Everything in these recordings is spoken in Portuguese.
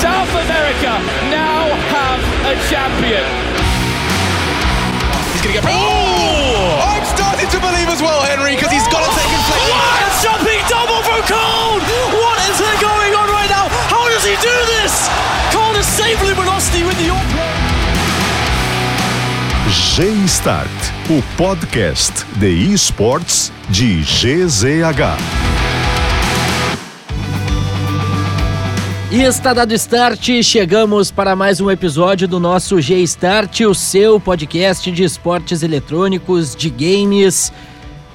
South America now have a champion. He's going to get. Oh! I'm starting to believe as well, Henry, because he's got to take inflection. What a jumping double from Cole! What is going on right now? How does he do this? Cole is saved Luminosity with the G-Start, o podcast de esportes de GZH. E está dado start, chegamos para mais um episódio do nosso G-Start, o seu podcast de esportes eletrônicos, de games,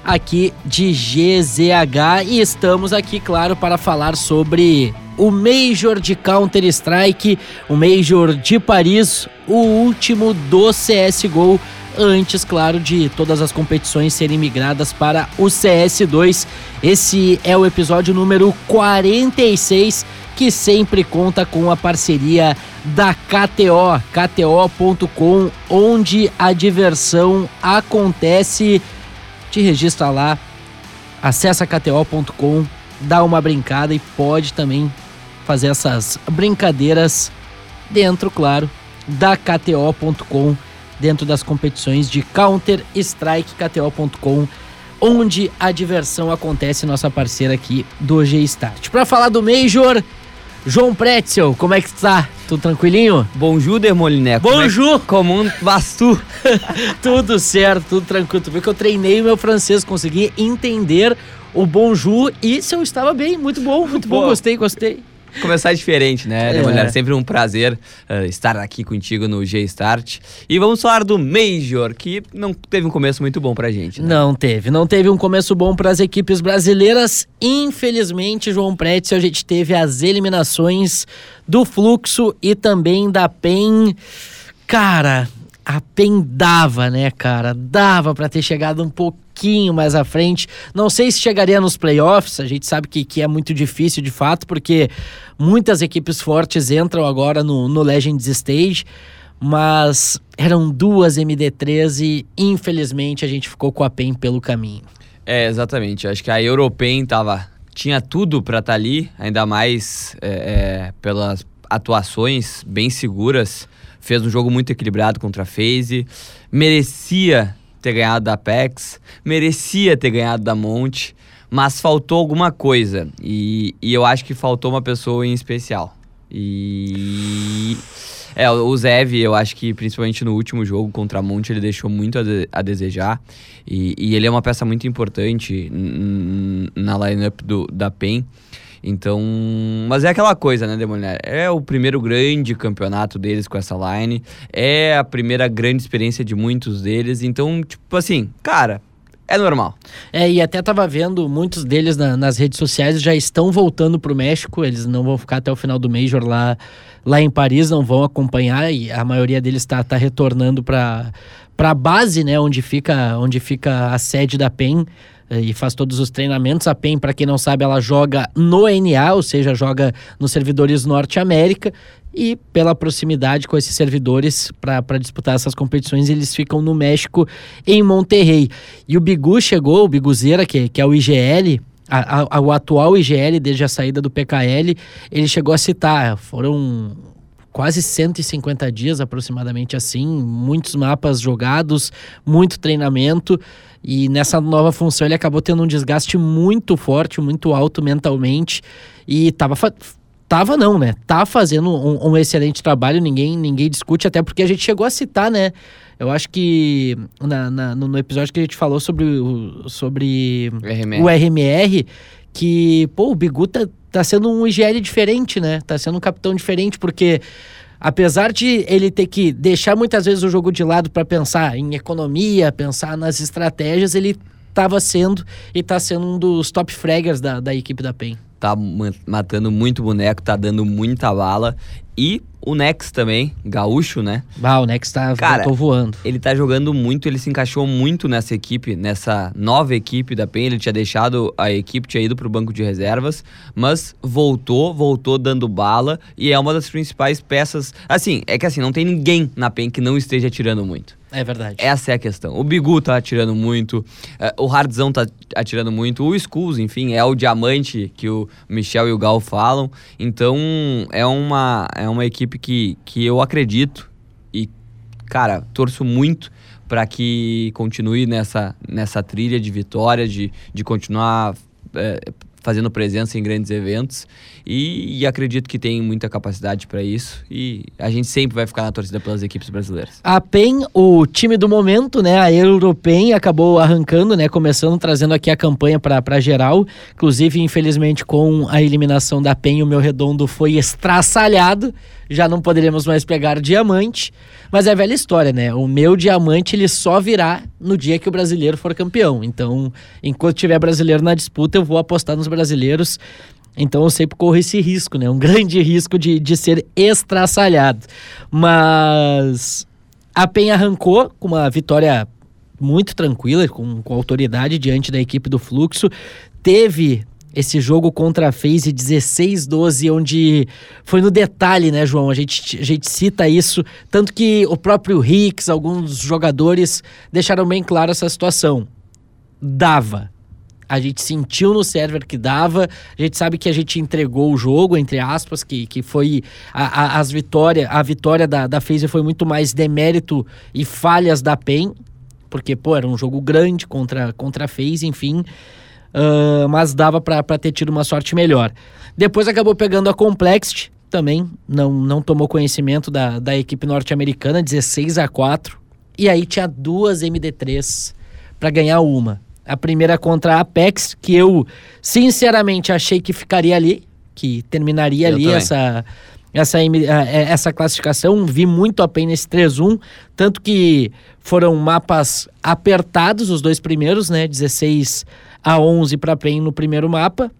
aqui de GZH. E estamos aqui, claro, para falar sobre o Major de Counter-Strike, o Major de Paris, o último do CSGO antes, claro, de todas as competições serem migradas para o CS2. Esse é o episódio número 46 que sempre conta com a parceria da KTO, KTO.com, onde a diversão acontece. Te registra lá, acessa KTO.com, dá uma brincada e pode também fazer essas brincadeiras dentro, claro, da KTO.com, dentro das competições de Counter Strike, KTO.com onde a diversão acontece, nossa parceira aqui do G-Start. Para falar do Major, João Pretzel, como é que tá? Tudo tranquilinho? Bonjour, Dermoliné. Bonjour! Como um bastu. tudo certo, tudo tranquilo. Tu viu que eu treinei o meu francês, consegui entender o bonjour e se eu estava bem, muito bom, muito bom, gostei, gostei. Começar diferente, né, É. Mulher? Sempre um prazer uh, estar aqui contigo no G-Start. E vamos falar do Major, que não teve um começo muito bom pra gente. Né? Não teve, não teve um começo bom para as equipes brasileiras. Infelizmente, João Pretzel, a gente teve as eliminações do Fluxo e também da PEN. Cara, a PEN dava, né, cara? Dava para ter chegado um pouquinho mais à frente. Não sei se chegaria nos playoffs, a gente sabe que, que é muito difícil de fato, porque muitas equipes fortes entram agora no, no Legends Stage mas eram duas MD3 e infelizmente a gente ficou com a PEN pelo caminho. É, exatamente. Acho que a European tava, tinha tudo pra estar ali, ainda mais é, é, pelas atuações bem seguras. Fez um jogo muito equilibrado contra a FaZe. Merecia ter ganhado da Apex, merecia ter ganhado da Monte, mas faltou alguma coisa. E, e eu acho que faltou uma pessoa em especial. E. É, o Zev, eu acho que principalmente no último jogo contra a Monte, ele deixou muito a, de- a desejar. E, e ele é uma peça muito importante na lineup do, da PEN. Então. Mas é aquela coisa, né, Demoliner? É o primeiro grande campeonato deles com essa line. É a primeira grande experiência de muitos deles. Então, tipo assim, cara, é normal. É, e até tava vendo, muitos deles na- nas redes sociais já estão voltando pro México, eles não vão ficar até o final do Major lá, lá em Paris, não vão acompanhar, e a maioria deles tá, tá retornando pra, pra base, né, onde fica, onde fica a sede da PEN, e faz todos os treinamentos. A PEN, para quem não sabe, ela joga no NA, ou seja, joga nos servidores Norte América, e pela proximidade com esses servidores para disputar essas competições, eles ficam no México, em Monterrey. E o Bigu chegou, o Biguzeira, que, que é o IGL, a- a- o atual IGL, desde a saída do PKL, ele chegou a citar, foram quase 150 dias aproximadamente assim, muitos mapas jogados, muito treinamento e nessa nova função ele acabou tendo um desgaste muito forte, muito alto mentalmente e tava tava não, né? Tá fazendo um, um excelente trabalho, ninguém ninguém discute até porque a gente chegou a citar, né? Eu acho que na, na- no, no episódio que a gente falou sobre o, sobre RMR. o RMR, que, pô, o Bigu tá, tá sendo um IGL diferente, né? Tá sendo um capitão diferente, porque apesar de ele ter que deixar muitas vezes o jogo de lado para pensar em economia, pensar nas estratégias, ele tava sendo e tá sendo um dos top fraggers da, da equipe da PEN. Tá ma- matando muito boneco, tá dando muita bala. E o Nex também, gaúcho, né? Ah, o Nex tá, Cara, voltou voando. Ele tá jogando muito, ele se encaixou muito nessa equipe, nessa nova equipe da PEN. Ele tinha deixado a equipe, tinha ido pro banco de reservas, mas voltou, voltou dando bala e é uma das principais peças. Assim, é que assim, não tem ninguém na PEN que não esteja tirando muito. É verdade. Essa é a questão. O Bigu tá atirando muito, é, o Hardzão tá atirando muito, o Skulls, enfim, é o diamante que o Michel e o Gal falam. Então, é uma, é uma equipe que, que eu acredito e, cara, torço muito para que continue nessa, nessa trilha de vitória, de, de continuar é, fazendo presença em grandes eventos e, e acredito que tem muita capacidade para isso e a gente sempre vai ficar na torcida pelas equipes brasileiras. A PEN, o time do momento, né, a Europen acabou arrancando, né, começando trazendo aqui a campanha para geral, inclusive infelizmente com a eliminação da PEN o meu redondo foi estraçalhado, já não poderíamos mais pegar diamante, mas é velha história, né? O meu diamante ele só virá no dia que o brasileiro for campeão. Então, enquanto tiver brasileiro na disputa, eu vou apostar nos brasileiros. Então eu sempre corro esse risco, né? Um grande risco de, de ser estraçalhado. Mas a PEN arrancou com uma vitória muito tranquila, com, com autoridade diante da equipe do Fluxo. Teve esse jogo contra a FaZe 16-12, onde foi no detalhe, né, João? A gente, a gente cita isso, tanto que o próprio Ricks, alguns jogadores deixaram bem claro essa situação. Dava. A gente sentiu no server que dava, a gente sabe que a gente entregou o jogo, entre aspas, que, que foi a, a, as vitórias, a vitória da, da FaZe foi muito mais demérito e falhas da PEN, porque, pô, era um jogo grande contra, contra a FaZe, enfim. Uh, mas dava para ter tido uma sorte melhor. Depois acabou pegando a Complexity, também não, não tomou conhecimento da, da equipe norte-americana, 16 a 4 E aí tinha duas MD3 para ganhar uma. A primeira contra a Apex, que eu sinceramente achei que ficaria ali, que terminaria Eu ali também. essa, essa, é, essa classificação. Vi muito a PEN nesse 3-1, tanto que foram mapas apertados, os dois primeiros, né? 16 a 11 para a PEN no primeiro mapa.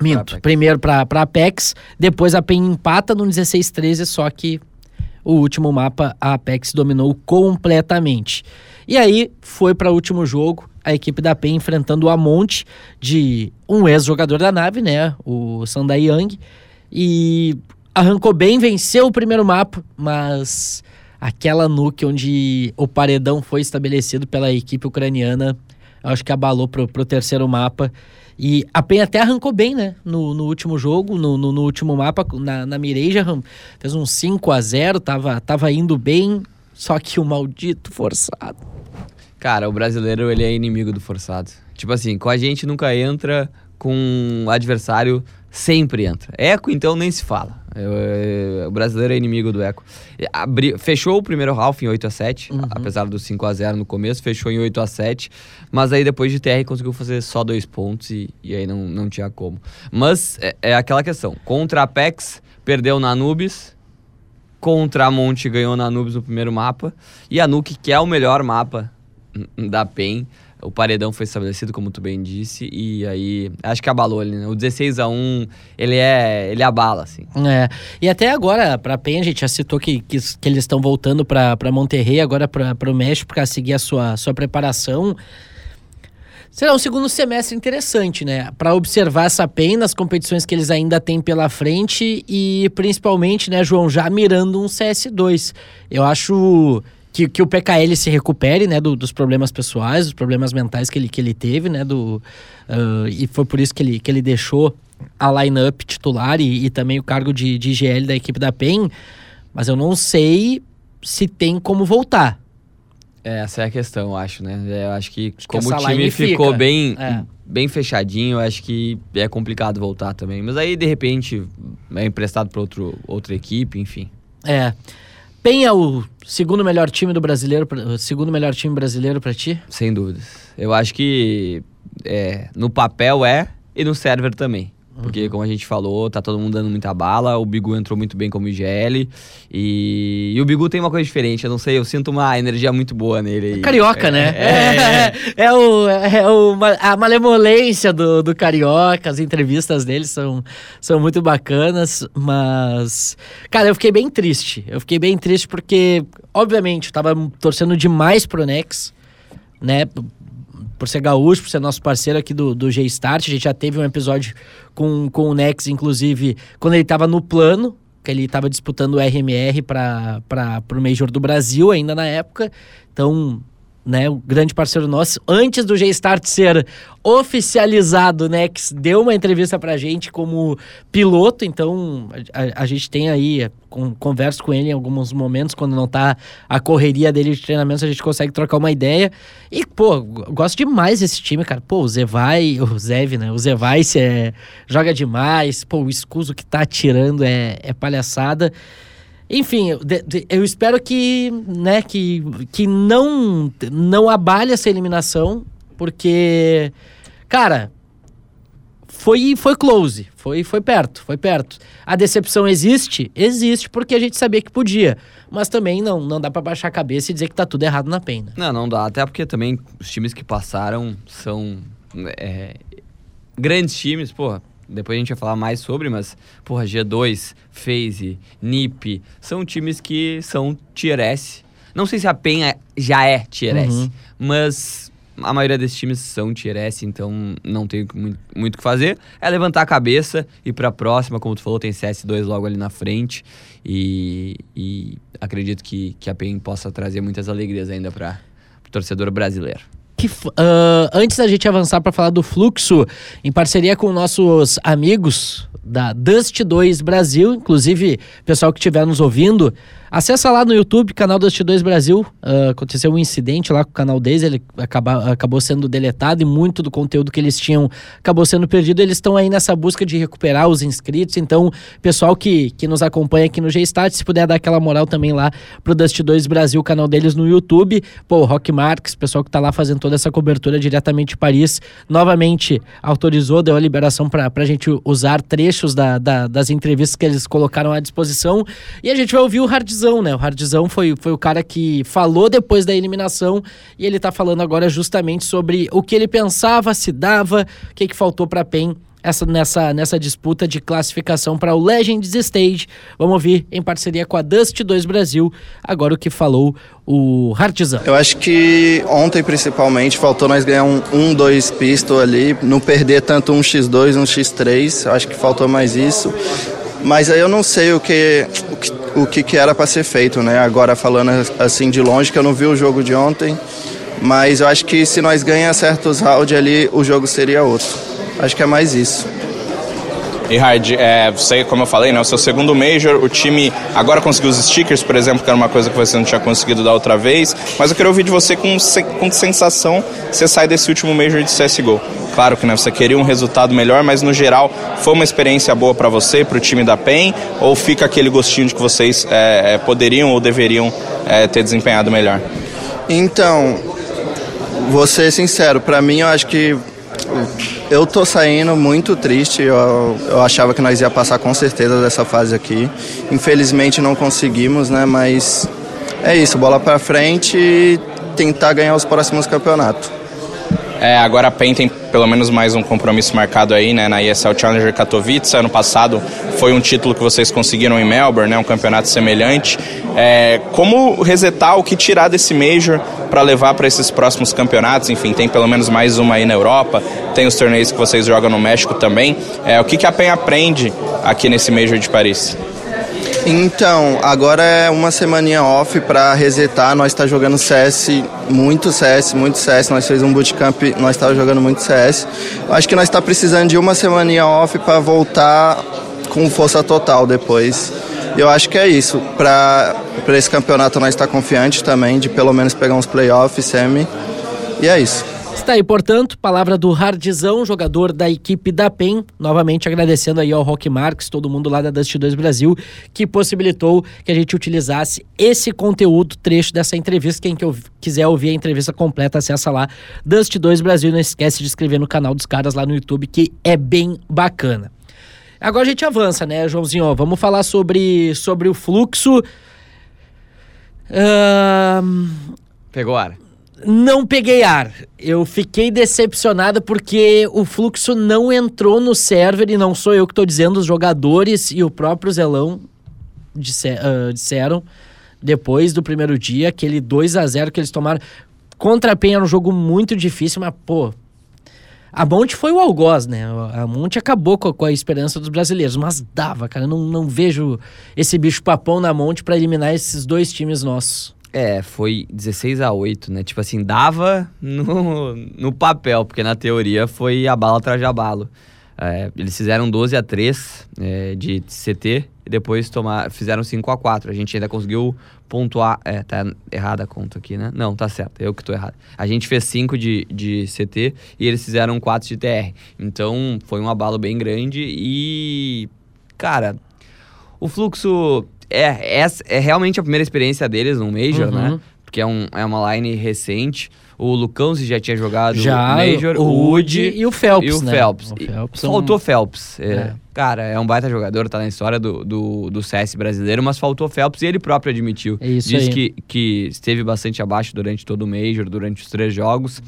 Minto, Apex. primeiro para a Apex, depois a PEN empata no 16-13, só que o último mapa a Apex dominou completamente. E aí foi para o último jogo, a equipe da PEN enfrentando o Amonte de um ex-jogador da nave, né, o Sandai Young, e arrancou bem, venceu o primeiro mapa, mas aquela nuke onde o paredão foi estabelecido pela equipe ucraniana, acho que abalou pro, pro terceiro mapa. E a PEN até arrancou bem, né? No, no último jogo, no, no, no último mapa, na, na Mireja, fez um 5 a 0 tava, tava indo bem, só que o maldito forçado. Cara, o brasileiro ele é inimigo do forçado. Tipo assim, com a gente nunca entra, com o adversário sempre entra. Eco, então, nem se fala. Eu- eu- o brasileiro é inimigo do Eco. Abri- fechou o primeiro half em 8 a 7 Uhum. apesar do 5 a 0 no começo, fechou em 8 a 7 mas aí depois de TR conseguiu fazer só dois pontos e, e aí não, não tinha como. Mas é, é aquela questão, contra a Apex, perdeu na Anubis, contra a Monte ganhou na Anubis no primeiro mapa, e a Nuke, que é o melhor mapa da PEN. O paredão foi estabelecido, como tu bem disse, e aí acho que abalou ele, né? O 16 a 1 ele é. ele abala, assim. É. E até agora, pra PEN, a gente já citou que, que, que eles estão voltando pra, pra Monterrey, agora pra, pro México, pra seguir a sua, sua preparação. Será um segundo semestre interessante, né? Pra observar essa PEN nas competições que eles ainda têm pela frente e principalmente, né, João, já mirando um CS2. Eu acho que, que o PKL se recupere, né, do- dos problemas pessoais, dos problemas mentais que ele, que ele teve, né, do, ah, e foi por isso que ele, que ele deixou a line-up titular e, e também o cargo de, de GL da equipe da PEN, mas eu não sei se tem como voltar. Essa é a questão, eu acho, né? É, Eu acho que que como o essa time ficou fica. bem, É. bem fechadinho, eu acho que é complicado voltar também. Mas aí, de repente, é emprestado para outra equipe, enfim. É. PEN é o segundo melhor time do brasileiro, segundo melhor time brasileiro pra ti? Sem dúvidas. Eu acho que é, no papel é e no server também. Porque, como a gente falou, tá todo mundo dando muita bala. O Bigu entrou muito bem como IGL. E, e o Bigu tem uma coisa diferente. Eu não sei, eu sinto uma energia muito boa nele. aí. Carioca, É, né? É, É, é o, é o, a malemolência do, do Carioca, as entrevistas dele são, são muito bacanas, mas. Cara, eu fiquei bem triste. Eu fiquei bem triste porque, obviamente, eu tava torcendo demais pro Nex, né? Por ser gaúcho, por ser nosso parceiro aqui do, do G-Start. A gente já teve um episódio com, com o Nex, inclusive, quando ele tava no plano que ele estava disputando o RMR para o Major do Brasil ainda na época. Então, né, um grande parceiro nosso, antes do G-Start ser oficializado, né, que deu uma entrevista pra gente como piloto, então a, a gente tem aí, com, converso com ele em alguns momentos, quando não tá a correria dele de treinamento, a gente consegue trocar uma ideia. E, pô, gosto demais desse time, cara. Pô, o Zevai, o Zev, né, o Zevai é, joga demais, pô, o Escuso que tá atirando é, é palhaçada. Enfim, eu espero que, né, que, que não, não abale essa eliminação, porque, cara, foi, foi close, foi, foi perto, foi perto. A decepção existe? Existe, porque a gente sabia que podia. Mas também não, não dá para baixar a cabeça e dizer que tá tudo errado na pena. Não, não dá. Até porque também os times que passaram são é, grandes times, porra depois a gente vai falar mais sobre, mas, porra, G2, FaZe, NiP, são times que são Tier S. Não sei se a PEN é, já é Tier S, uhum. mas a maioria desses times são Tier S, então não tem muito o que fazer. É levantar a cabeça e para a próxima, como tu falou, tem CS2 logo ali na frente. E, e acredito que, que a PEN possa trazer muitas alegrias ainda para o torcedor brasileiro que uh, antes da gente avançar para falar do fluxo, em parceria com nossos amigos da Dust 2 Brasil, inclusive pessoal que estiver nos ouvindo, Acessa lá no YouTube, canal do 2 Brasil. Uh, aconteceu um incidente lá com o canal deles, ele acaba, acabou sendo deletado e muito do conteúdo que eles tinham acabou sendo perdido. Eles estão aí nessa busca de recuperar os inscritos. Então, pessoal que, que nos acompanha aqui no G-Stat, se puder dar aquela moral também lá pro Dust 2 Brasil, canal deles no YouTube. Pô, o Rock Marques, pessoal que tá lá fazendo toda essa cobertura diretamente de Paris, novamente autorizou, deu a liberação para a gente usar trechos da, da, das entrevistas que eles colocaram à disposição. E a gente vai ouvir o Hardzão Hardzão, né? O Hardzão foi, foi o cara que falou depois da eliminação e ele tá falando agora justamente sobre o que ele pensava, se dava, o que, que faltou para PEN essa, nessa, nessa disputa de classificação para o Legends Stage. Vamos ouvir em parceria com a Dust 2 Brasil, agora o que falou o Hartzão. Eu acho que ontem, principalmente, faltou nós ganhar um 1, um, 2 pistol ali, não perder tanto um X2, um X3. Eu acho que faltou mais isso. Mas aí eu não sei o que, o que, o que, era para ser feito, né? Agora falando assim de longe, que eu não vi o jogo de ontem, mas eu acho que se nós ganhar certos rounds ali, o jogo seria outro. Acho que é mais isso. E Hard, é, você, como eu falei, né, o seu segundo Major, o time agora conseguiu os stickers, por exemplo, que era uma coisa que você não tinha conseguido da outra vez. Mas eu queria ouvir de você com, com que sensação você sai desse último Major de CSGO. Claro que né, você queria um resultado melhor, mas no geral foi uma experiência boa para você, para o time da PEN? Ou fica aquele gostinho de que vocês é, é poderiam ou deveriam é, ter desempenhado melhor? Então, vou ser sincero, para mim eu acho que eu tô saindo muito triste. Eu, eu achava que nós ia passar com certeza dessa fase aqui. Infelizmente não conseguimos, né? Mas é isso, bola para frente e tentar ganhar os próximos campeonatos. É, agora a PEN tem pelo menos mais um compromisso marcado aí, né, na ESL Challenger Katowice. Ano passado foi um título que vocês conseguiram em Melbourne, né, um campeonato semelhante. É, como resetar, o que tirar desse Major para levar para esses próximos campeonatos? Enfim, tem pelo menos mais uma aí na Europa, tem os torneios que vocês jogam no México também. É, o que, que a PEN aprende aqui nesse Major de Paris? Então, agora é uma semaninha off para resetar. Nós está jogando CS, muito CS, muito CS. Nós fez um bootcamp, nós estávamos jogando muito CS. Acho que nós está precisando de uma semaninha off para voltar com força total depois. Eu acho que é isso. Para esse campeonato nós está confiante também de pelo menos pegar uns playoffs, semi. E é isso. Está aí, portanto, palavra do Hardzão, jogador da equipe da PEN. Novamente agradecendo aí ao Rock Marques, todo mundo lá da Dust 2 Brasil, que possibilitou que a gente utilizasse esse conteúdo, trecho dessa entrevista. Quem que quiser ouvir a entrevista completa, acessa lá Dust 2 Brasil. Não esquece de inscrever no canal dos caras lá no YouTube, que é bem bacana. Agora a gente avança, né, Joãozinho? vamos falar sobre, sobre o fluxo. Uh... Pegou ar não peguei ar. Eu fiquei decepcionada porque o fluxo não entrou no server e não sou eu que estou dizendo, os jogadores e o próprio Zelão uh, disseram depois do primeiro dia, aquele 2 a 0 que eles tomaram. Contra a Penha era um jogo muito difícil, mas pô, A Monte foi o algoz, né? A Monte acabou com a, com a esperança dos brasileiros, mas dava, cara. Eu não, não vejo esse bicho papão na Monte para eliminar esses dois times nossos. É, foi 16 a 8, né? Tipo assim, dava no, no papel, porque na teoria foi a bala atrás de abalo. É, eles fizeram 12 a 3 é, de CT e depois tomar, fizeram 5 a 4 A gente ainda conseguiu pontuar. É, tá errada a conta aqui, né? Não, tá certo, eu que tô errado. A gente fez 5 de, de CT e eles fizeram 4 de TR. Então foi um abalo bem grande e. Cara, o fluxo. É, é, é realmente a primeira experiência deles no Major, Uhum. né? Porque é, um, é uma line recente. O Lucão já tinha jogado Já, Major, o o Wood Woody e o Phelps, E o né? Phelps. O Phelps é um- faltou Phelps. É, É. Cara, é um baita jogador, tá na história do, do, do CS brasileiro, mas faltou Phelps e ele próprio admitiu. É isso Disse aí. que, que esteve bastante abaixo durante todo o Major, durante os três jogos.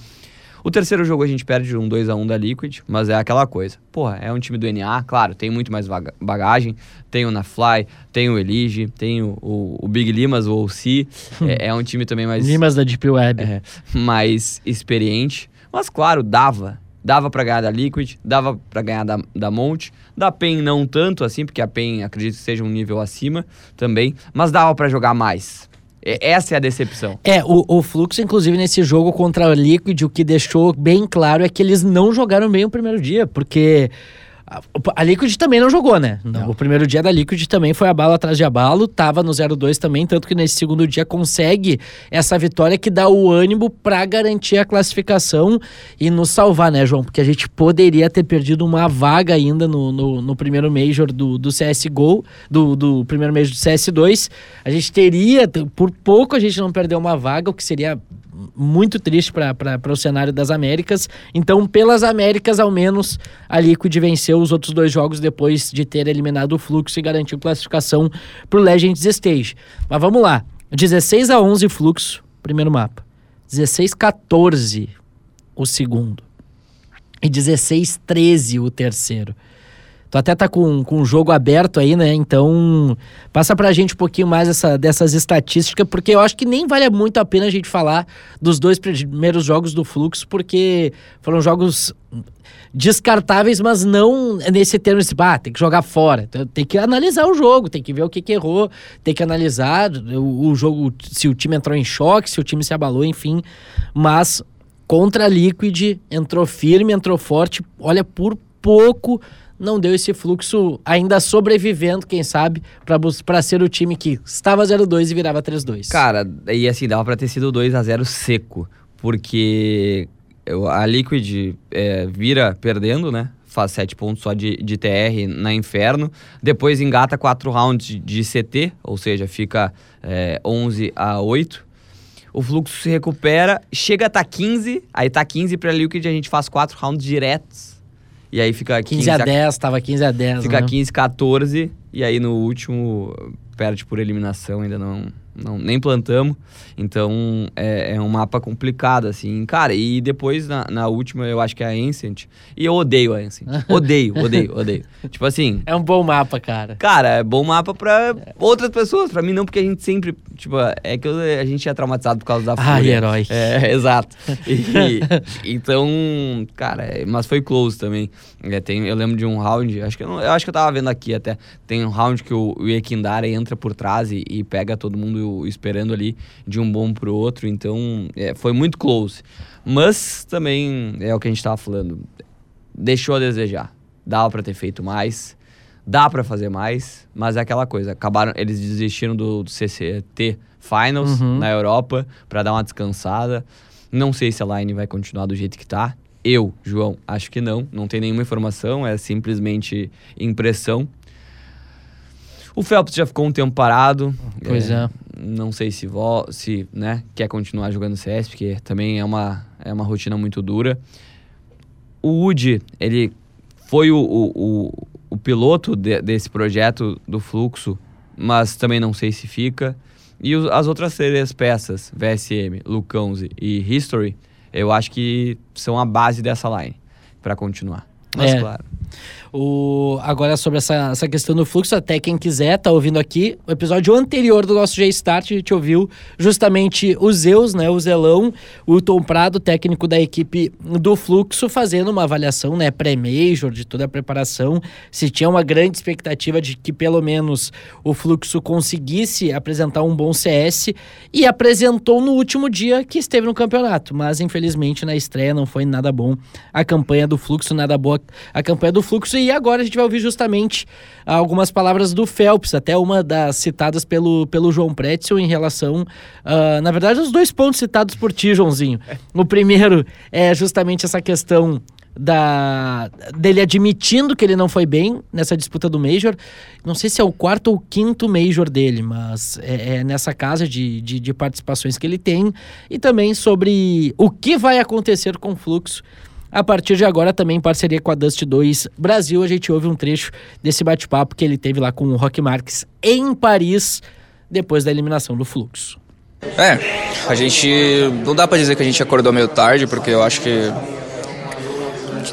O terceiro jogo a gente perde de um 2x1 da Liquid, mas é aquela coisa. Porra, é um time do NA, claro, tem muito mais bagagem. Tem o Nafly, tem o Elige, tem o, o, o Big Limas, o OC. é, é um time também mais Limas da Deep Web. é, mais experiente. Mas claro, dava. Dava pra ganhar da Liquid, dava pra ganhar da, da Monte. Da PEN não tanto assim, porque a PEN acredito que seja um nível acima também. Mas dava pra jogar mais. Essa é a decepção. É, o, o Fluxo, inclusive, nesse jogo contra a Liquid, o que deixou bem claro é que eles não jogaram bem o primeiro dia, porque a, Liquid também não jogou, né? O primeiro dia da Liquid também foi abalo atrás de abalo, tava no 0-2 também, tanto que nesse segundo dia consegue essa vitória que dá o ânimo pra garantir a classificação e nos salvar, né, João? Porque a gente poderia ter perdido uma vaga ainda no, no, no primeiro Major do, do CSGO, do, do primeiro Major do CS2. A gente teria, por pouco a gente não perdeu uma vaga, o que seria muito triste para o cenário das Américas. Então, pelas Américas, ao menos, a Liquid venceu os outros dois jogos depois de ter eliminado o Fluxo e garantiu classificação para o Legends Stage. Mas vamos lá. 16 a 11 Fluxo, primeiro mapa. 16 a 14 o segundo. E 16 a 13 o terceiro. Tu até tá com, com o jogo aberto aí, né? Então, passa pra gente um pouquinho mais essa, dessas estatísticas, porque eu acho que nem vale muito a pena a gente falar dos dois primeiros jogos do Fluxo, porque foram jogos descartáveis, mas não nesse termo de, ah, tem que jogar fora. Então, Tem que analisar o jogo, tem que ver o que, que errou, tem que analisar o, o jogo, se o time entrou em choque, se o time se abalou, enfim. Mas contra a Liquid, entrou firme, entrou forte, olha, por pouco não deu esse fluxo ainda sobrevivendo, quem sabe, para ser o time que estava 0-2 e virava 3-2. Cara, e assim, dava pra ter sido 2 a 0 seco. Porque a Liquid é, vira perdendo, né? Faz 7 pontos só de, de TR na Inferno. Depois engata 4 rounds de, CT, ou seja, fica é, 11 a 8. O fluxo se recupera, chega a tá 15, aí tá 15 pra Liquid, a gente faz 4 rounds diretos. E aí fica 15, 15 a 10, tava 15 a 10, Fica né? 15, 14, e aí no último perde por eliminação, ainda não, não nem plantamos. Então é, é um mapa complicado, assim. Cara, e depois na, na última eu acho que é a Ancient. E eu odeio a Ancient. Odeio, odeio, odeio. tipo assim. É um bom mapa, cara. Cara, é bom mapa pra outras pessoas, pra mim não, porque a gente sempre, tipo, é que eu- a gente é traumatizado por causa da Ai, fúria. herói. É, exato. E- então, cara, é, mas foi close também. É, tem, eu lembro de um round, acho que eu, não- eu acho que eu tava vendo aqui até, tem um round que o, o Ekindara entra por trás e, e pega todo mundo esperando ali de um bom pro outro, então é, foi muito close. Mas também é o que a gente tava falando, deixou a desejar. Dava pra ter feito mais, dá pra fazer mais, mas é aquela coisa. Acabaram, eles desistiram do, do CCT Finals Uhum. na Europa pra dar uma descansada. Não sei se a line vai continuar do jeito que tá. Eu, João, acho que não. Não tem nenhuma informação, é simplesmente impressão. O Phelps já ficou um tempo parado. Pois é. Não sei se, vo se né, quer continuar jogando CS, porque também é uma, é uma rotina muito dura. O Woody, ele foi o, o, o, o piloto de- desse projeto do fluxo, mas também não sei se fica. E os- as outras três peças, VSM, Lucãozi e History, eu acho que são a base dessa line para continuar. Mas É. claro. O, agora sobre essa, essa questão do fluxo, até quem quiser tá ouvindo aqui, o episódio anterior do nosso G-Start, a gente ouviu justamente o Zeus, né, o Zelão, o Tom Prado, técnico da equipe do fluxo, fazendo uma avaliação né, pré-major de toda a preparação, se tinha uma grande expectativa de que pelo menos o fluxo conseguisse apresentar um bom CS e apresentou no último dia que esteve no campeonato, mas infelizmente na estreia não foi nada bom a campanha do fluxo, nada boa a campanha do fluxo e agora a gente vai ouvir justamente algumas palavras do Phelps, até uma das citadas pelo, pelo João Pretzel em relação, uh, na verdade, os dois pontos citados por ti, Joãozinho. O primeiro é justamente essa questão da dele admitindo que ele não foi bem nessa disputa do Major. Não sei se é o quarto ou quinto Major dele, mas é, é nessa casa de, de, de, participações que ele tem. E também sobre o que vai acontecer com o fluxo a partir de agora, também em parceria com a Dust 2 Brasil, a gente ouve um trecho desse bate-papo que ele teve lá com o Rock Marques em Paris, depois da eliminação do Fluxo. É, a gente. Não dá para dizer que a gente acordou meio tarde, porque eu acho que.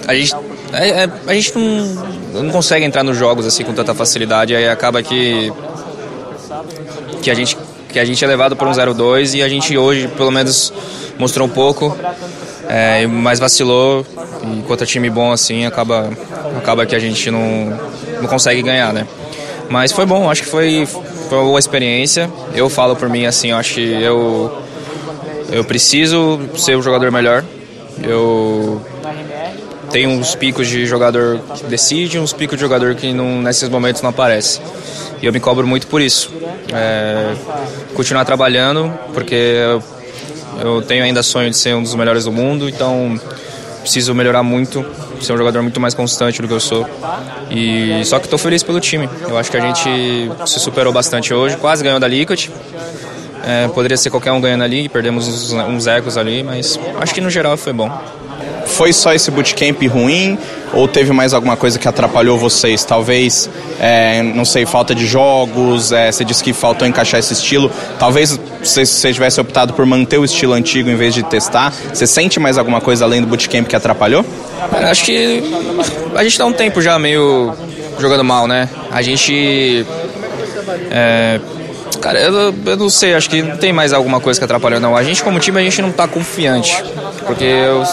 A gente. É, é, a gente não, não consegue entrar nos jogos assim com tanta facilidade, aí acaba que. que a gente, que a gente é levado por um 0-2 e a gente hoje, pelo menos, mostrou um pouco é, mas vacilou e contra time bom assim acaba acaba que a gente não, não consegue ganhar, né? Mas foi bom, acho que foi, foi uma boa experiência. Eu falo por mim assim, acho que eu eu preciso ser um jogador melhor. Eu tenho uns picos de jogador que decide, uns picos de jogador que não, nesses momentos não aparece. E eu me cobro muito por isso. É, continuar trabalhando, porque eu eu tenho ainda sonho de ser um dos melhores do mundo, então preciso melhorar muito, ser um jogador muito mais constante do que eu sou. E só que estou feliz pelo time. Eu acho que a gente se superou bastante hoje, quase ganhou da Liquid. É, poderia ser qualquer um ganhando ali, perdemos uns, uns ecos ali, mas acho que no geral foi bom. Foi só esse bootcamp ruim ou teve mais alguma coisa que atrapalhou vocês? Talvez, é, não sei, falta de jogos, é, você disse que faltou encaixar esse estilo. Talvez se você tivesse optado por manter o estilo antigo em vez de testar. Você sente mais alguma coisa além do bootcamp que atrapalhou? Acho que a gente tá um tempo já meio jogando mal, né? A gente. É, cara, eu, eu, não sei, acho que não tem mais alguma coisa que atrapalhou, não. A gente, como time, a gente não tá confiante. Porque eu,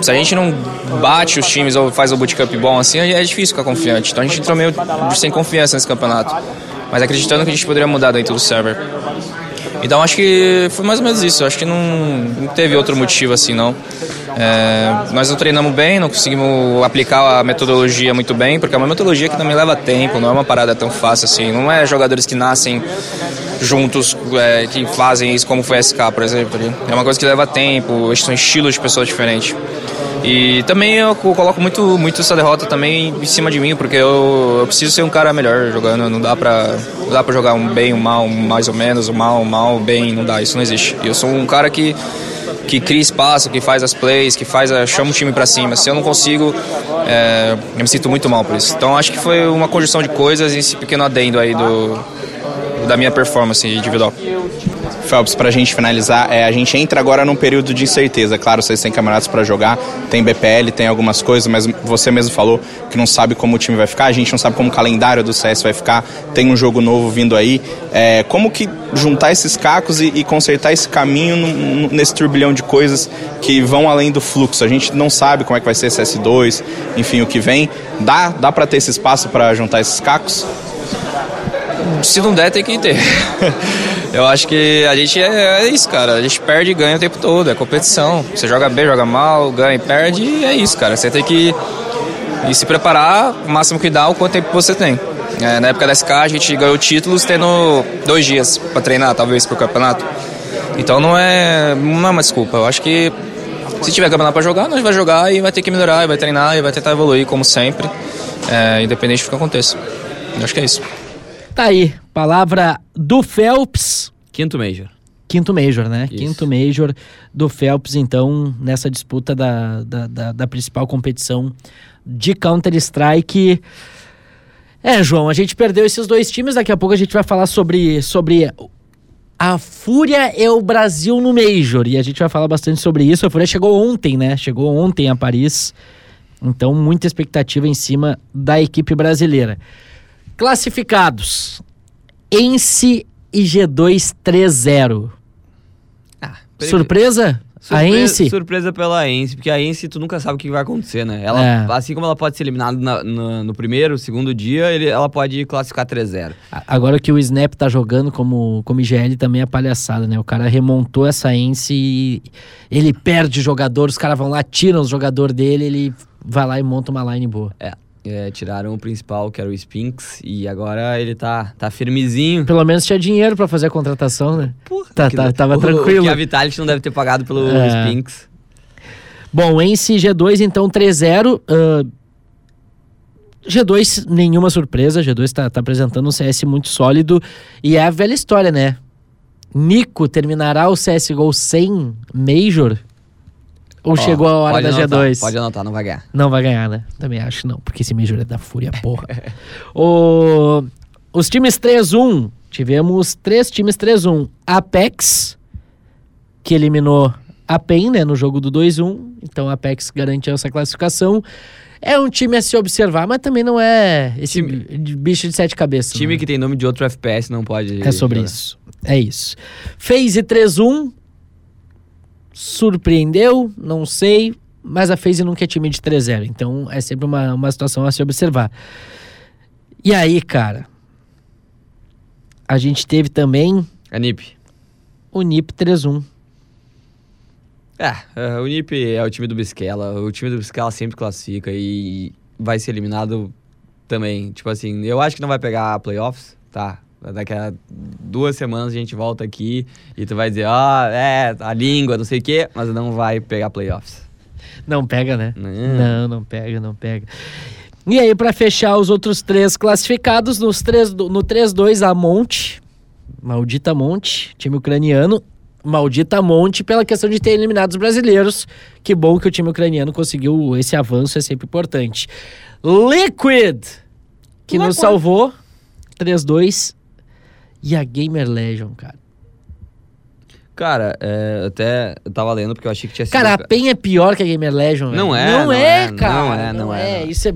se a gente não bate os times ou faz o bootcamp bom assim, é difícil ficar confiante. Então a gente entrou meio sem confiança nesse campeonato. Mas acreditando que a gente poderia mudar dentro do server. Então acho que foi mais ou menos isso. Acho que não, não teve outro motivo assim, não. É, nós não treinamos bem, não conseguimos aplicar a metodologia muito bem, porque é uma metodologia que também leva tempo, não é uma parada tão fácil assim. Não é jogadores que nascem juntos, é, que fazem isso, como foi a SK, por exemplo. É uma coisa que leva tempo, são estilos de pessoas diferentes. E também eu coloco muito, muito essa derrota também em cima de mim, porque eu, eu preciso ser um cara melhor jogando. Não dá pra, não dá pra jogar um bem, um mal, um mais ou menos, um mal, um mal, bem, não dá, isso não existe. Eu sou um cara que que cria espaço, que faz as plays, que faz a, chama o time para cima. Se eu não consigo, é, eu me sinto muito mal por isso. Então acho que foi uma conjunção de coisas e esse pequeno adendo aí do, da minha performance individual. Phelps, para a gente finalizar, é, a gente entra agora num período de incerteza. Claro, vocês têm campeonatos para jogar, tem BPL, tem algumas coisas, mas você mesmo falou que não sabe como o time vai ficar, a gente não sabe como o calendário do CS vai ficar, tem um jogo novo vindo aí. É, como que juntar esses cacos e, e consertar esse caminho nesse turbilhão de coisas que vão além do fluxo? A gente não sabe como é que vai ser CS2, enfim, o que vem. Dá, dá para ter esse espaço para juntar esses cacos? Se não der, tem que ter. Eu acho que a gente é, é, isso, cara. A gente perde e ganha o tempo todo. É competição. Você joga bem, joga mal, ganha e perde. E é isso, cara. Você tem que se preparar o máximo que dá, o quanto tempo você tem. É, na época da SK, a gente ganhou títulos tendo dois dias para treinar, talvez, pro campeonato. Então não é, não é uma desculpa. Eu acho que se tiver campeonato para jogar, nós vai jogar e vai ter que melhorar, e vai treinar e vai tentar evoluir, como sempre, é, independente do que aconteça. Eu acho que é isso. Tá aí, palavra do Phelps. Quinto Major. Quinto Major, né? Isso. Quinto Major do Phelps, então, nessa disputa da, da, da, da principal competição de Counter-Strike. É, João, a gente perdeu esses dois times. Daqui a pouco a gente vai falar sobre, sobre a Fúria é o Brasil no Major. E a gente vai falar bastante sobre isso. A Fúria chegou ontem, né? Chegou ontem a Paris. Então, muita expectativa em cima da equipe brasileira. Classificados: Ence e G2 3-0. Ah, Surpresa? A Ence? Surpresa pela Ence, porque a Ence tu nunca sabe o que vai acontecer, né? Ela, É. Assim como ela pode ser eliminada na- no, no primeiro, segundo dia, ele- ela pode classificar 3-0. A- Agora que o Snap tá jogando como, como IGL também é palhaçada, né? O cara remontou essa Ence e ele perde jogador, os caras vão lá, tiram os jogadores dele, ele vai lá e monta uma line boa. É, é, tiraram o principal, que era o Spinks, e agora ele tá, tá firmezinho. Pelo menos tinha dinheiro pra fazer a contratação, né? Tá, Que- tá- tava o- tranquilo. Que a Vitality não deve ter pagado pelo É. Spinks. Bom, Ence G2 então 3-0. ah, G2, nenhuma surpresa. G2 tá, tá apresentando um CS muito sólido. E é a velha história, né? Nico terminará o CSGO sem Major? Ou Ó, chegou a hora da anotar, G2? Pode anotar, não vai ganhar. Não vai ganhar, né? Também acho não, porque esse Major é da Fúria, porra. o... Os times 3-1, tivemos três times 3-1. Apex, que eliminou a PEN, né, no jogo do 2-1. Então a Apex garante essa classificação. É um time a se observar, mas também não é esse Time- bi- bicho de sete cabeças. Time né? que tem nome de outro FPS não pode. É sobre jogar. isso. É isso. FaZe 3-1. Surpreendeu? Não sei. Mas a FaZe nunca é time de 3-0. Então é sempre uma, uma situação a se observar. E aí, cara? A gente teve também A NiP. o NiP 3-1. É, é, o NiP é o time do Bisquela. O time do Bisquela sempre classifica e vai ser eliminado também. Tipo assim, eu acho que não vai pegar playoffs, tá? Daqui a duas semanas a gente volta aqui e tu vai dizer, ah, é, a língua, não sei o quê, mas não vai pegar playoffs. Não pega, né? Não. Não, não pega, não pega. E aí, pra fechar os outros três classificados, nos três, no 3-2, a Monte. Maldita Monte, time ucraniano. Maldita Monte pela questão de ter eliminado os brasileiros. Que bom que o time ucraniano conseguiu esse avanço, é sempre importante. Liquid, que nos salvou. 3-2. E a Gamer Legion, cara. Cara, é, até eu tava lendo porque eu achei que tinha sido. Cara, a PEN é pior que a Gamer Legion. Não é, não, não é, é, cara. não é, não é, não é. Isso é.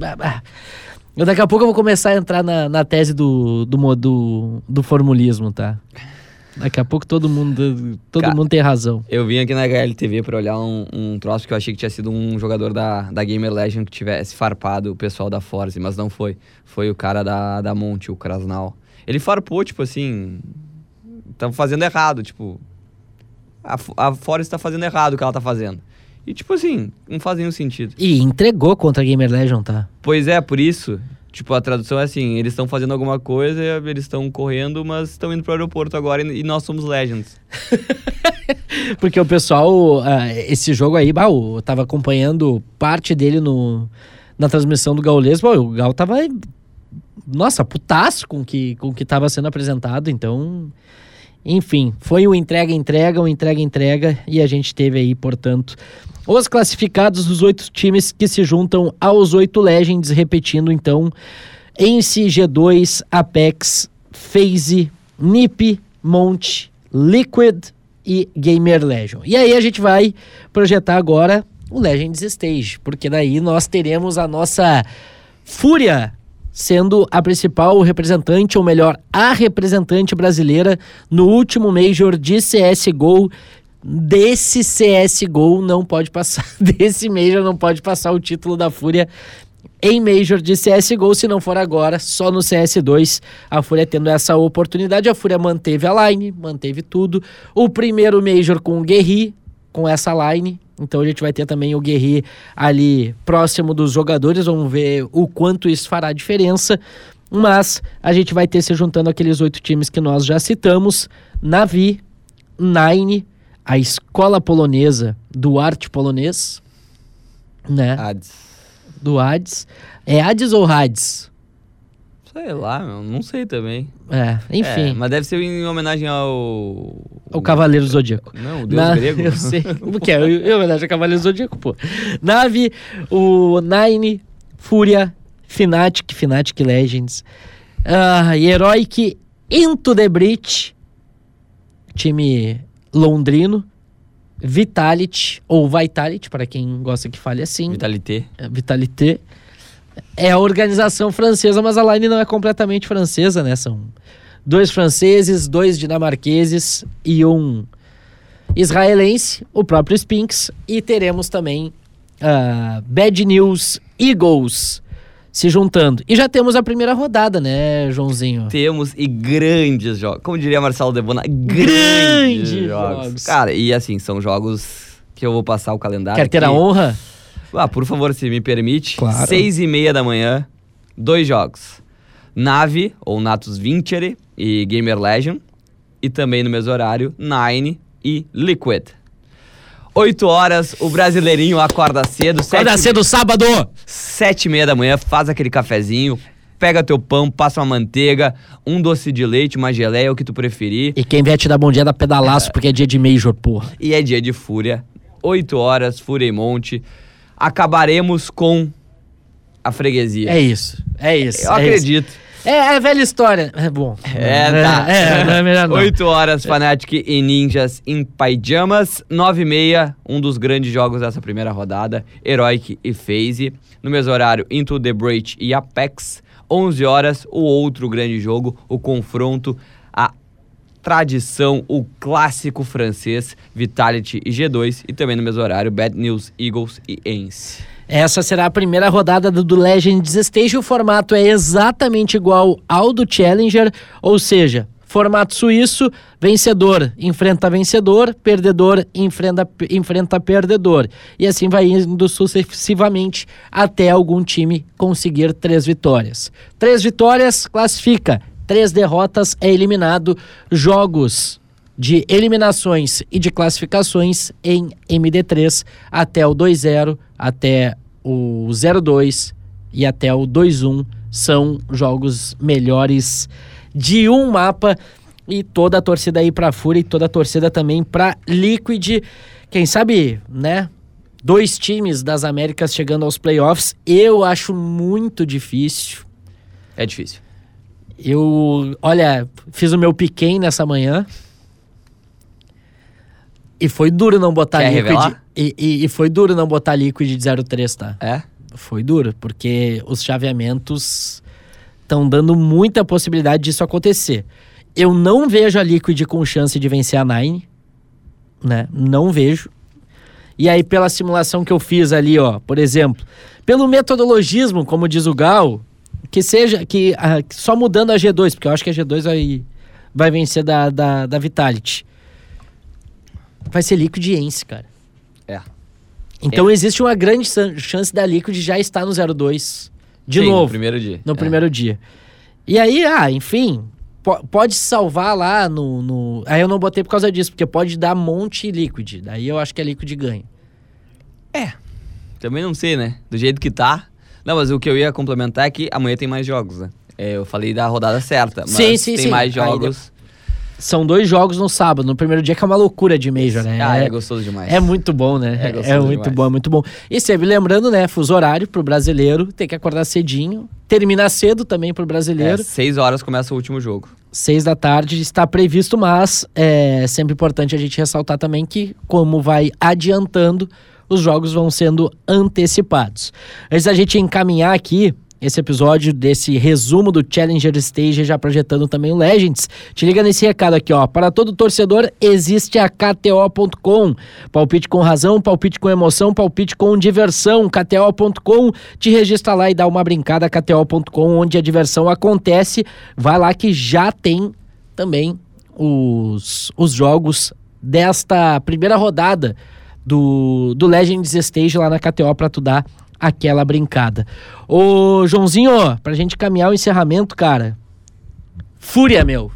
Eu daqui a pouco eu vou começar a entrar na, na tese do, do, do, do formulismo, tá? Daqui a pouco todo mundo, todo Cara, mundo tem razão. Eu vim aqui na HLTV pra olhar um, um troço que eu achei que tinha sido um jogador da, da Gamer Legend que tivesse farpado o pessoal da Force, mas não foi. Foi o cara da, da Monte, o Krasnal. Ele farpou, tipo assim. Tava fazendo errado, tipo. A, a Force tá fazendo errado o que ela tá fazendo. E, tipo assim, não faz nenhum sentido. E entregou contra a Gamer Legion, tá? Pois é, por isso. Tipo, a tradução é assim: eles estão fazendo alguma coisa, eles estão correndo, mas estão indo pro aeroporto agora e, e nós somos Legends. Porque o pessoal, ah, esse jogo aí, bah, eu tava acompanhando parte dele no, na transmissão do Gaulês. O Gal tava, nossa, putaço com que, com o que tava sendo apresentado. Então, enfim, foi um entrega-entrega, um entrega-entrega. E a gente teve aí, portanto, os classificados dos oito times que se juntam aos oito Legends, repetindo então, Ence, G2, Apex, FaZe, NiP, Monte, Liquid e Gamer Legion. E aí a gente vai projetar agora o Legends Stage, porque daí nós teremos a nossa Fúria sendo a principal representante, ou melhor, a representante brasileira no último Major de CSGO. Desse CSGO não pode passar, desse Major não pode passar o título da Fúria em Major de CSGO, se não for agora, só no CS2. A Fúria tendo essa oportunidade, a Fúria manteve a line, manteve tudo. O primeiro Major com o Guerri, com essa line. Então a gente vai ter também o Guerri ali próximo dos jogadores, vamos ver o quanto isso fará diferença. Mas a gente vai ter se juntando aqueles oito times que nós já citamos: Navi, Nine, a escola polonesa do arte polonês, né? Hades. do Hades. É Hades ou Hades? Sei lá, meu, não sei também. É, enfim. É, mas deve ser em homenagem ao. O Cavaleiro Zodíaco. Não, o deus Na- grego. Eu sei. O que é? Eu, eu homenagem ao Cavaleiro Zodíaco, pô. Nave, o Nine, Fúria, Fnatic, Fnatic Legends, ah, Heroic, Into the Breach, time londrino, Vitality, ou Vitality, para quem gosta que fale assim. Vitalité. É, Vitalité. É a organização francesa, mas a line não é completamente francesa, né? São dois franceses, dois dinamarqueses e um israelense, o próprio Spinks. E teremos também uh, Bad News Eagles se juntando. E já temos a primeira rodada, né, Joãozinho? Temos e grandes jogos. Como diria Marcelo Debona, grandes, Grandes jogos. jogos. Cara, e assim, são jogos que eu vou passar o calendário. Quer ter a honra? Ah, por favor, se me permite. Claro. Seis e meia da manhã, dois jogos. Nave, ou Natus Vincere e Gamer Legend. E também no mesmo horário, Nine e Liquid. Oito horas, o brasileirinho acorda cedo. Acorda sete- cedo sábado! Sete e meia da manhã, faz aquele cafezinho, pega teu pão, passa uma manteiga, um doce de leite, uma geleia, o que tu preferir. E quem vier te dar bom dia dá pedalaço, porque é dia de Major, porra. E é dia de fúria. Oito horas, fúria e monte. Acabaremos com a freguesia. É isso, é isso. Eu é acredito. isso. É, é velha história. É bom. É, tá. É, não é melhor não. 8 horas, Fnatic e Ninjas em Pajamas. 9 e meia, um dos grandes jogos dessa primeira rodada. Heroic e FaZe. No mesmo horário, Into the Breach e Apex. 11 horas, o outro grande jogo, o confronto, tradição, o clássico francês, Vitality e G2. E também no mesmo horário, Bad News Eagles e Ence. Essa será a primeira rodada do, Legends Stage. O formato é exatamente igual ao do Challenger, ou seja, formato suíço, vencedor enfrenta vencedor, perdedor enfrenta, enfrenta perdedor. E assim vai indo sucessivamente até algum time conseguir três vitórias. Três vitórias classifica, três derrotas é eliminado. Jogos de eliminações e de classificações em MD3 até o 2-0, até o 0-2 e até o 2-1 são jogos melhores de um mapa e toda a torcida aí pra Fúria e toda a torcida também pra Liquid. Quem sabe, né? Dois times das Américas chegando aos playoffs, eu acho muito difícil. É difícil. Eu, olha, fiz o meu piquen nessa manhã. E foi duro não botar Quer Liquid. E, e, e foi duro não botar Liquid de 03, tá? É? Foi duro, porque os chaveamentos estão dando muita possibilidade disso acontecer. Eu não vejo a Liquid com chance de vencer a Nine, né? Não vejo. E aí, pela simulação que eu fiz ali, ó, por exemplo, pelo metodologismo, como diz o Gal, que seja, que ah, que só mudando a G2, porque eu acho que a G2 vai, vai vencer da, da, da Vitality. Vai ser Liquid e Ence, cara. É. Então existe uma grande chance da Liquid já estar no 02 de Sim, novo. No primeiro dia. No É. primeiro dia. E aí, ah, enfim, po- pode salvar lá no, no- Aí eu não botei por causa disso, porque pode dar monte Liquid. Daí eu acho que a Liquid ganha. Também não sei, né? Do jeito que tá. Não, mas o que eu ia complementar é que amanhã tem mais jogos, né? É, eu falei da rodada certa, mas Sim, sim, tem sim. mais Aí jogos. São dois jogos no sábado, no primeiro dia, que é uma loucura de Major, né? Ah, é é, gostoso demais. é muito bom, né? É É, gostoso muito demais. bom, é muito bom. E sempre lembrando, né? Fuso horário pro brasileiro, tem que acordar cedinho. Terminar cedo também pro É, brasileiro. seis horas começa o último jogo. Seis da tarde está previsto, mas é sempre importante a gente ressaltar também que, como vai adiantando, os jogos vão sendo antecipados. Antes da gente encaminhar aqui esse episódio desse resumo do Challenger Stage, já projetando também o Legends, te liga nesse recado aqui, ó. Para todo torcedor, existe a KTO.com. Palpite com razão, palpite com emoção, palpite com diversão. KTO.com, te registra lá e dá uma brincada. KTO.com, onde a diversão acontece. Vai lá que já tem também os, os jogos desta primeira rodada do, do Legends Stage lá na KTO para tu dar aquela brincada. Ô, Joãozinho, pra gente caminhar o encerramento, cara. Fúria, meu.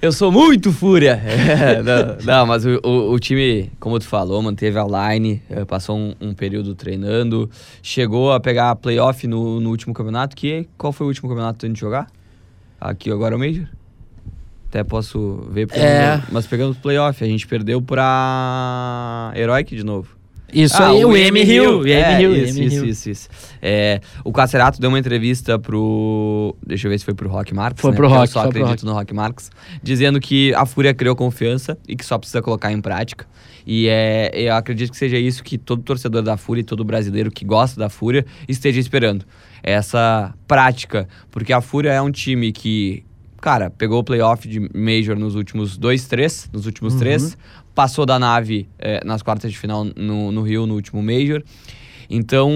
Eu sou muito fúria. Não, não, mas o, o- o time, como tu falou, manteve a line, eh, passou um, um período treinando, chegou a pegar a playoff no, no último campeonato, que qual foi o último campeonato que gente jogar? Aqui agora é o Major. Até posso ver, porque É. não- mas pegamos playoff, a gente perdeu pra Heroic de novo. Isso Ah, aí, o M Hill. o M É, Hill, isso, M isso, Hill. isso, isso. É, o Cacerato deu uma entrevista pro. Deixa eu ver se foi pro Rock Marx. Foi né? pro Porque Rock, Eu só acredito Rock. no Rock Marx. Dizendo que a Fúria criou confiança e que só precisa colocar em prática. E é, eu acredito que seja isso que todo torcedor da Fúria e todo brasileiro que gosta da Fúria esteja esperando. Essa prática. Porque a Fúria é um time que, cara, pegou o playoff de Major nos últimos dois, três. Nos últimos Uhum. três. Passou da nave eh, nas quartas de final no, no Rio, no último Major. Então,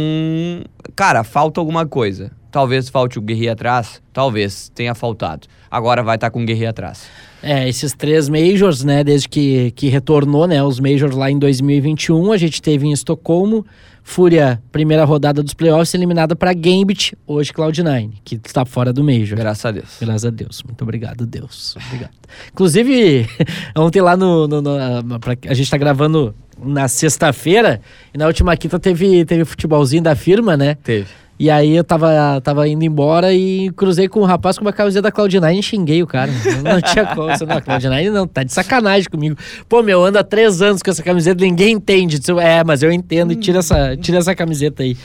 cara, falta alguma coisa. Talvez falte o Guerreiro atrás, talvez tenha faltado. Agora vai estar com o Guerreiro atrás. É, esses três Majors, né, desde que, que retornou, né, os Majors lá em 2021, a gente teve em Estocolmo, Fúria, primeira rodada dos playoffs, eliminada para Gambit, hoje Cloud9, que está fora do Major. Graças a Deus. Graças a Deus. Muito obrigado, Deus. Obrigado. Inclusive, ontem lá no. no- no- pra- a gente tá gravando na sexta-feira e na última quinta teve, teve futebolzinho da firma, né? Teve. E aí eu tava, tava indo embora e cruzei com um rapaz com uma camiseta da Cloud9 e xinguei o cara. Não tinha como. Não, Cloud9 não, tá de sacanagem comigo. Pô, meu, há três anos com essa camiseta, ninguém entende. Disse, É, mas eu entendo e tira essa, tira essa camiseta aí.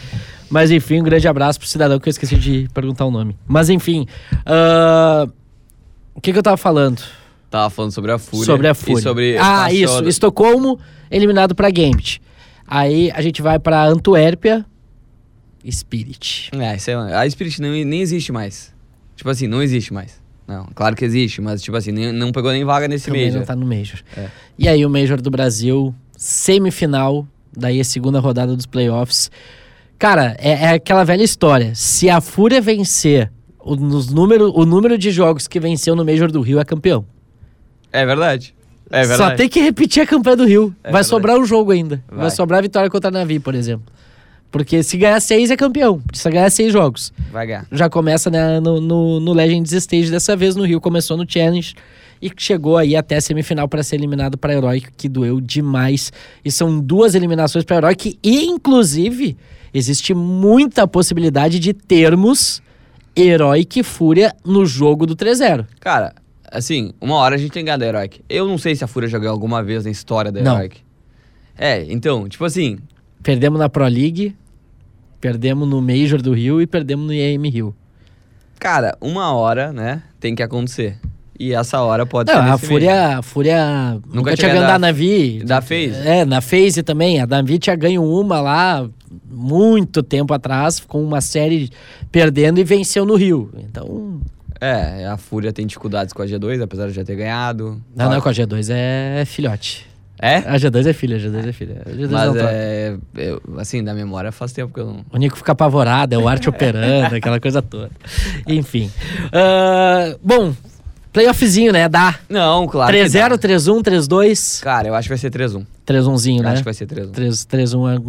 Mas enfim, um grande abraço pro cidadão que eu esqueci de perguntar o nome. Mas enfim, ah, o que, que eu tava falando? Tava falando sobre a Fúria. sobre a Fúria. Sobre ah, isso. Estocolmo, eliminado pra Gambit. Aí a gente vai pra Antuérpia, Spirit. É, isso é, a Spirit não, nem existe mais. Tipo assim, não existe mais. Não, claro que existe, mas tipo assim, nem- não pegou nem vaga nesse Também Major. não tá no Major. É. E aí o Major do Brasil, semifinal, daí a segunda rodada dos playoffs. Cara, é, é aquela velha história. Se a Fúria vencer o, nos número, o número de jogos que venceu no Major do Rio, é campeão. É verdade. É verdade. Só tem que repetir a campanha do Rio. É Vai verdade. sobrar um jogo ainda. Vai. Vai. sobrar a vitória contra a Navi, por exemplo. Porque se ganhar seis é campeão. Precisa ganhar seis jogos. Vai ganhar. Já começa né, no, no, no Legends Stage dessa vez no Rio. Começou no Challenge e chegou aí até a semifinal para ser eliminado para Heroic, que doeu demais. E são duas eliminações para Heroic. E, inclusive, existe muita possibilidade de termos Heroic e Fúria no jogo do 3-0. Cara, assim, uma hora a gente tem que ganhar da Heroic. Eu não sei se a Fúria já ganhou alguma vez na história da. Heroic. É, então, tipo assim, Perdemos na Pro League, perdemos no Major do Rio e perdemos no IAM Rio. cara, uma hora, né, tem que acontecer. E essa hora pode Não, ser a Fúria, a Fúria nunca, tinha tinha ganho da Navi. da FaZe. É, na FaZe também. A Navi tinha ganho uma lá muito tempo atrás, com uma série perdendo e venceu no Rio. Então. É, a Fúria tem dificuldades com a G2, apesar de já ter ganhado. não, não, com a G2 é filhote. É? A G2 é filha, a G2 é filha. A G2 não Mas troca. é, eu, assim, da memória faz tempo que eu não... O Nico fica apavorado, é o arte operando, aquela coisa toda. Enfim. Ah, bom, playoffzinho, né? Dá. Não, claro que 3-0, dá. 3-1, 3-2. Cara, eu acho que vai ser 3-1. 3-1zinho, né? Acho que vai ser 3-1. 3, 3 1 é-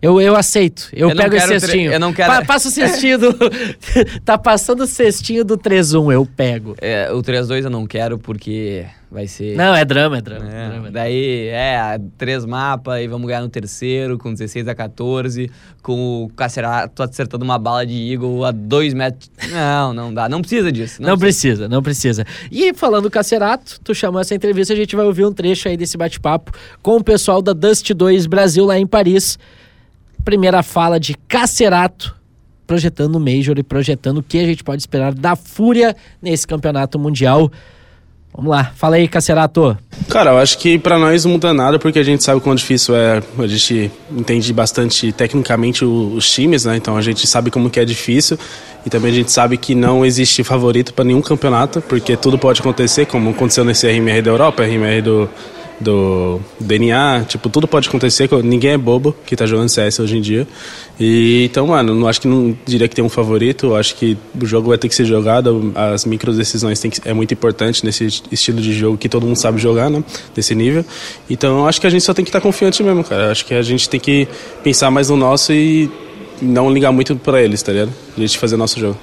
eu, eu aceito. Eu, Eu não pego esse quero tre- cestinho. eu não quero- Pa- passa o cestinho do. tá passando o cestinho do 3-1, eu pego. É, o 3-2 eu não quero porque vai ser... Não, é drama, é drama. É, drama, é daí, é, três mapas e vamos ganhar no terceiro, com 16 a 14, com o Cacerato acertando uma bala de Eagle a dois metros. Não, não dá. Não precisa disso. Não, precisa, não precisa. E falando do Cacerato, tu chamou essa entrevista, a gente vai ouvir um trecho aí desse bate-papo com o pessoal da Dust 2 Brasil lá em Paris. Primeira fala de Cacerato, projetando o Major e projetando o que a gente pode esperar da Fúria nesse campeonato mundial. Vamos lá, fala aí, Cacerato. Cara, eu acho que pra nós não muda nada, porque a gente sabe quão difícil é. A gente entende bastante tecnicamente os times, né? Então a gente sabe como que é difícil. E também a gente sabe que não existe favorito pra nenhum campeonato, porque tudo pode acontecer, como aconteceu nesse RMR da Europa, RMR do, do DNA, tipo, tudo pode acontecer, ninguém é bobo que tá jogando CS hoje em dia. E então, mano, não acho que não diria que tem um favorito, acho que o jogo vai ter que ser jogado, as micro decisões tem que, é muito importante nesse estilo de jogo que todo mundo sabe jogar, né? Nível. Então, acho que a gente só tem que estar confiante mesmo, cara. Acho que a gente tem que pensar mais no nosso e não ligar muito pra eles, tá ligado? A gente fazer nosso jogo.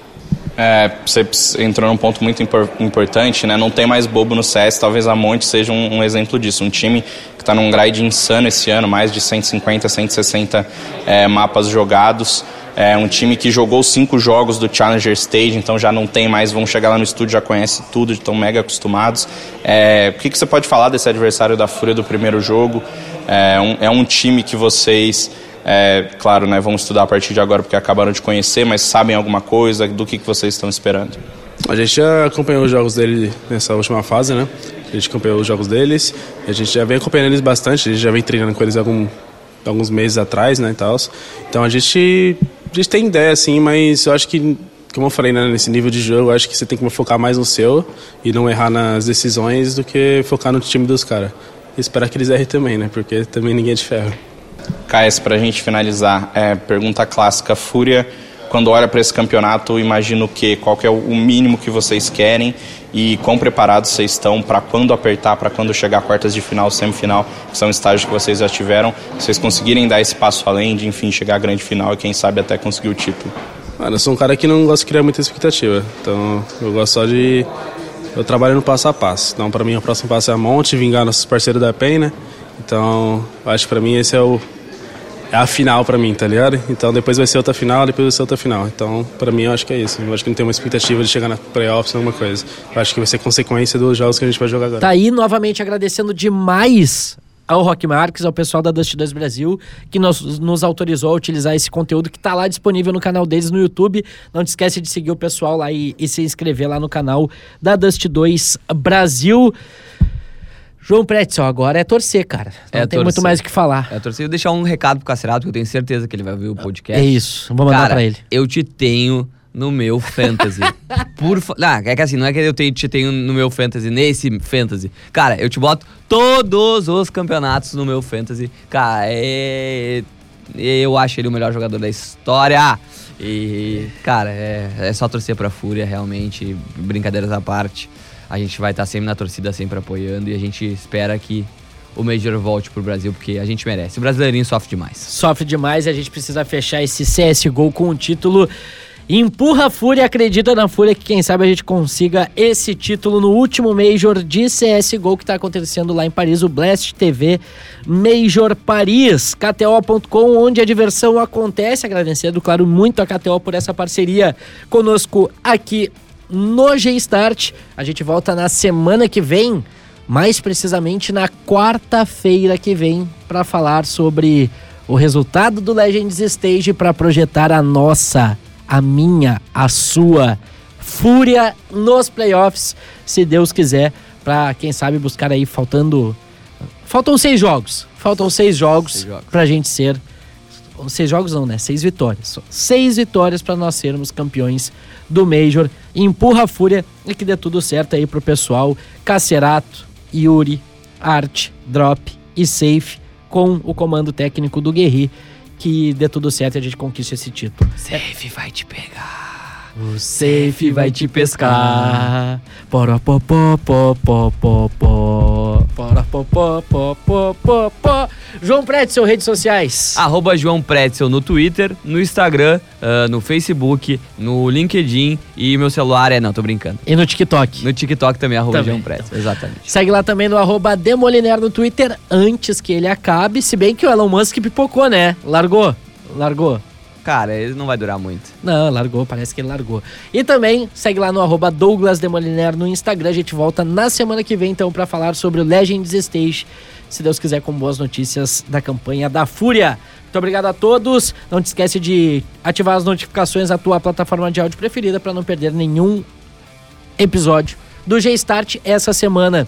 É, você entrou num ponto muito impor- importante, né? Não tem mais bobo no CS, talvez a Monte seja um, um exemplo disso. Um time que está num grind insano esse ano, mais de 150, 160 é, mapas jogados. É um time que jogou cinco jogos do Challenger Stage, então já não tem mais, vão chegar lá no estúdio, já conhece tudo, estão mega acostumados. É, o que, que você pode falar desse adversário da Fúria do primeiro jogo? É um, é um time que vocês, é, claro, né, vão estudar a partir de agora porque acabaram de conhecer, mas sabem alguma coisa do que, que vocês estão esperando? A gente já acompanhou os jogos dele nessa última fase, né? A gente acompanhou os jogos deles, a gente já vem acompanhando eles bastante, a gente já vem treinando com eles algum, alguns meses atrás, né. Então a gente, a gente tem ideia, assim, mas eu acho que, como eu falei, né, nesse nível de jogo, eu acho que você tem que focar mais no seu e não errar nas decisões do que focar no time dos caras. Esperar que eles errem também, né, porque também ninguém é de ferro. Caes, para a gente finalizar, é, pergunta clássica, Fúria quando olha para esse campeonato, imagina o quê? Qual que é o mínimo que vocês querem e quão preparados vocês estão para quando apertar, para quando chegar quartas de final, semifinal, que são estágios que vocês já tiveram, vocês conseguirem dar esse passo além de, enfim, chegar à grande final e quem sabe até conseguir o título. Mano, eu sou um cara que não gosta de criar muita expectativa, então eu gosto só de... Eu trabalho no passo a passo, então para mim o próximo passo é a Monte, vingar nossos parceiros da PEN, né? Então, acho que para mim esse é o, é a final para mim, tá ligado? Então depois vai ser outra final, depois vai ser outra final. Então, para mim, eu acho que é isso. Eu acho que não tem uma expectativa de chegar na playoffs alguma coisa. Eu acho que vai ser consequência dos jogos que a gente vai jogar agora. Tá aí novamente agradecendo demais ao Rock Marques, ao pessoal da Dust 2 Brasil, que nos, nos autorizou a utilizar esse conteúdo que tá lá disponível no canal deles no YouTube. Não te esquece de seguir o pessoal lá e, e se inscrever lá no canal da Dust 2 Brasil. João Pretzel, agora é torcer, cara. Não É tem torcer. muito mais o que falar. É, torcer. Eu deixar um recado pro Cacerato, que eu tenho certeza que ele vai ouvir o podcast. É isso, vou mandar Cara, pra ele. eu te tenho no meu fantasy. Por fa... Ah, é que assim, não é que eu te, te tenho no meu fantasy, nesse fantasy. Cara, eu te boto todos os campeonatos no meu fantasy. Cara, é... Eu acho ele o melhor jogador da história. E, cara, é, é só torcer pra Fúria, realmente. Brincadeiras à parte. A gente vai estar sempre na torcida, sempre apoiando. E a gente espera que o Major volte pro Brasil, porque a gente merece. O brasileirinho sofre demais. Sofre demais e a gente precisa fechar esse CSGO com o título. Empurra a Fúria, acredita na Fúria que quem sabe a gente consiga esse título no último Major de CSGO que está acontecendo lá em Paris, o Blast TV Major Paris, KTO.com, onde a diversão acontece. Agradecendo, claro, muito a KTO por essa parceria conosco aqui no G-Start. A gente volta na semana que vem, mais precisamente na quarta-feira que vem, para falar sobre o resultado do Legends Stage para projetar a nossa, a minha, a sua fúria nos playoffs, se Deus quiser, para quem sabe buscar aí faltando faltam seis jogos, faltam seis jogos, Seis jogos. para a gente ser seis jogos não, né? Seis vitórias. Seis vitórias para nós sermos campeões do Major. Empurra a fúria e que dê tudo certo aí pro pessoal. Cacerato, Yuri, Art, Drop e Safe com o comando técnico do Guerri. Que dê tudo certo e a gente conquiste esse título. Safe vai te pegar. O Safe vai te pescar. Porapopopopopopó. Porapopopopopopó. João Prédio, seu redes sociais. Arroba João Pretzel no Twitter, no Instagram, ah, no Facebook, no LinkedIn e meu celular é. Não, tô brincando. E no TikTok. No TikTok também, arroba Também, João Pretzel. Exatamente. Segue lá também no arroba Demoliner no Twitter antes que ele acabe. Se bem que o Elon Musk pipocou, né? Largou. Largou. Cara, ele não vai durar muito. Não, largou, parece que ele largou. E também segue lá no arroba Douglas Demoliner no Instagram. A gente volta na semana que vem, então, para falar sobre o Legends Stage. Se Deus quiser, com boas notícias da campanha da Fúria. Muito obrigado a todos. Não te esquece de ativar as notificações na tua plataforma de áudio preferida para não perder nenhum episódio do G-Start essa semana.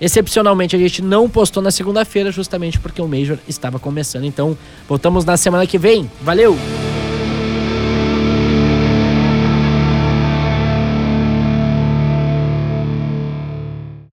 Excepcionalmente, a gente não postou na segunda-feira, justamente porque o Major estava começando. Então, voltamos na semana que vem. Valeu!